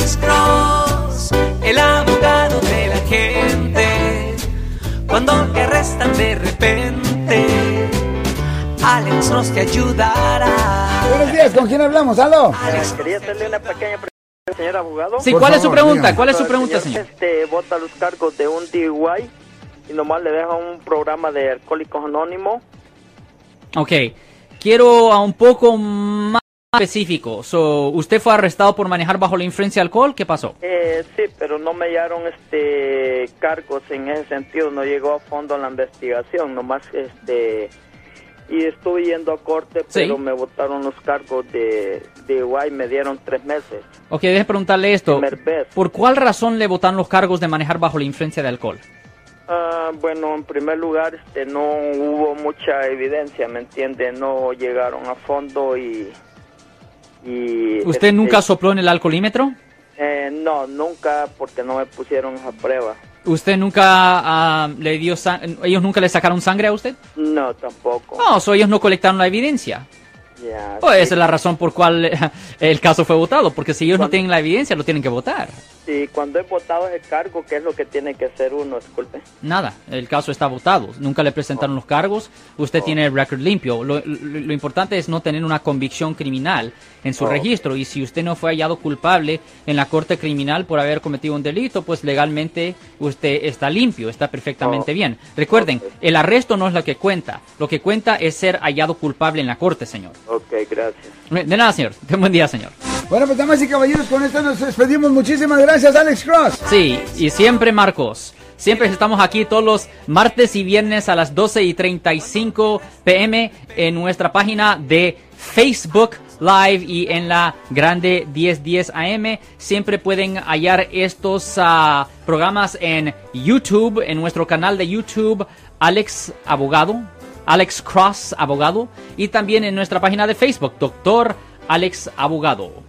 Alex Cross, el abogado de la gente. Cuando te arrestan de repente, Alex Cross te ayudará. Buenos días, ¿con quién hablamos? ¿Aló? Alex Quería hacerle una pequeña pregunta, señor abogado. Sí, ¿cuál es su favor, pregunta? dígame. ¿Cuál es su pregunta, señor, señor? Este, vota los cargos de un DUI y nomás le deja un programa de alcohólicos anónimos. Ok, quiero a un poco más específico. So, ¿Usted fue arrestado por manejar bajo la influencia de alcohol? ¿Qué pasó? Eh, sí, pero no me hallaron este cargos en ese sentido, no llegó a fondo la investigación, nomás este y estuve yendo a corte, Sí. pero me votaron los cargos de DUI, me dieron tres meses. Ok, deje preguntarle esto. ¿Por cuál razón le votaron los cargos de manejar bajo la influencia de alcohol? Ah, bueno, en primer lugar, este, no hubo mucha evidencia, ¿me entiende? No llegaron a fondo y... y ¿Usted este, nunca sopló en el alcoholímetro? eh, no, nunca, porque no me pusieron esa prueba. ¿Usted nunca ah, le dio ellos nunca le sacaron sangre a usted? No, tampoco. No, so ellos no colectaron la evidencia. Ya, Pues sí. esa es la razón por cual eh, el caso fue votado, porque si ellos no tienen la evidencia, lo tienen que votar. Sí, cuando he votado ese cargo, ¿qué es lo que tiene que hacer uno? Disculpe. Nada, el caso está votado. Nunca le presentaron los cargos. Usted tiene el récord limpio. Lo, lo- lo importante es no tener una convicción criminal en su Oh. registro. Y si usted no fue hallado culpable en la corte criminal por haber cometido un delito, pues legalmente usted está limpio, está perfectamente Oh. bien. Recuerden, el arresto no es lo que cuenta. Lo que cuenta es ser hallado culpable en la corte, señor. Ok, gracias. De nada, señor. Ten buen día, señor. Bueno, pues damas y caballeros, con esto nos despedimos. Muchísimas gracias, Alex Cross. Sí, y siempre Marcos. Siempre estamos aquí todos los martes y viernes a las 12 y 35 pm en nuestra página de Facebook Live y en la grande 1010 AM. Siempre pueden hallar estos ah, programas en YouTube, en nuestro canal de YouTube, Alex Abogado, Alex Cross Abogado, y también en nuestra página de Facebook, Doctor Alex Abogado.